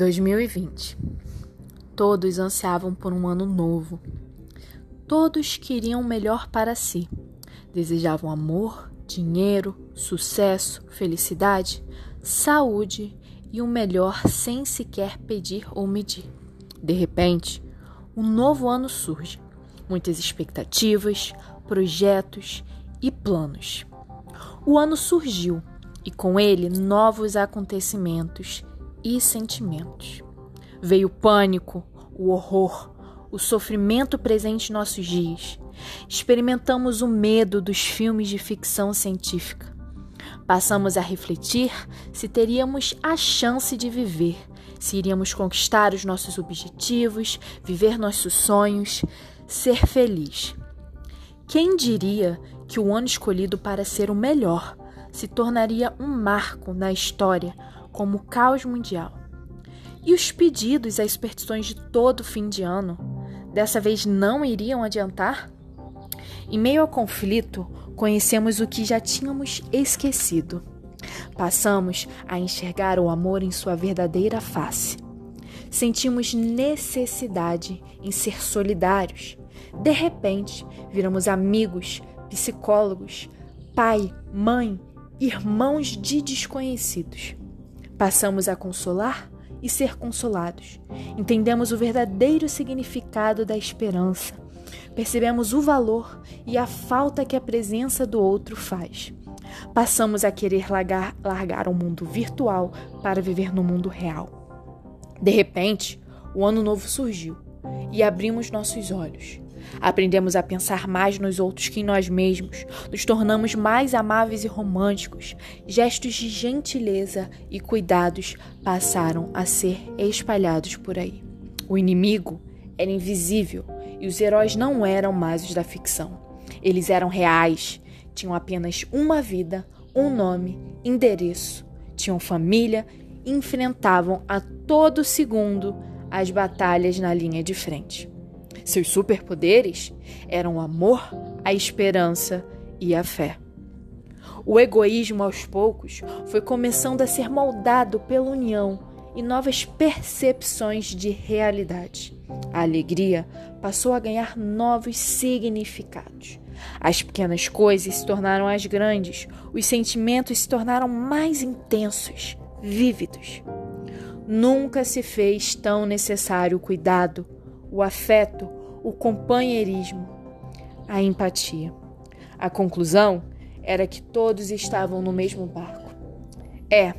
2020. Todos ansiavam por um ano novo. Todos queriam o melhor para si. Desejavam amor, dinheiro, sucesso, felicidade, saúde e o melhor sem sequer pedir ou medir. De repente, um novo ano surge. Muitas expectativas, projetos e planos. O ano surgiu e com ele novos acontecimentos e sentimentos. Veio o pânico, o horror, o sofrimento presente em nossos dias. Experimentamos o medo dos filmes de ficção científica. Passamos a refletir se teríamos a chance de viver, se iríamos conquistar os nossos objetivos, viver nossos sonhos, ser feliz. Quem diria que o ano escolhido para ser o melhor se tornaria um marco na história como o caos mundial. E os pedidos e as superstições de todo fim de ano, dessa vez não iriam adiantar? Em meio ao conflito, conhecemos o que já tínhamos esquecido. Passamos a enxergar o amor em sua verdadeira face. Sentimos necessidade em ser solidários. De repente, viramos amigos, psicólogos, pai, mãe, irmãos de desconhecidos. Passamos a consolar e ser consolados. Entendemos o verdadeiro significado da esperança. Percebemos o valor e a falta que a presença do outro faz. Passamos a querer largar, largar o mundo virtual para viver no mundo real. De repente, o ano novo surgiu e abrimos nossos olhos. Aprendemos a pensar mais nos outros que em nós mesmos, nos tornamos mais amáveis e românticos. Gestos de gentileza e cuidados passaram a ser espalhados por aí. O inimigo era invisível e os heróis não eram mais os da ficção. Eles eram reais, tinham apenas uma vida, um nome, endereço, tinham família e enfrentavam a todo segundo as batalhas na linha de frente. Seus superpoderes eram o amor, a esperança e a fé. O egoísmo, aos poucos, foi começando a ser moldado pela união e novas percepções de realidade. A alegria passou a ganhar novos significados. As pequenas coisas se tornaram as grandes, os sentimentos se tornaram mais intensos, vívidos. Nunca se fez tão necessário o cuidado, o afeto, o companheirismo, a empatia. A conclusão era que todos estavam no mesmo barco. É,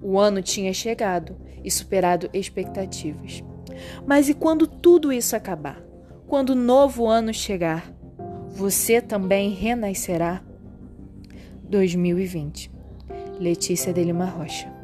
o ano tinha chegado e superado expectativas. Mas e quando tudo isso acabar? Quando o novo ano chegar, você também renascerá? 2020. Letícia de Lima Rocha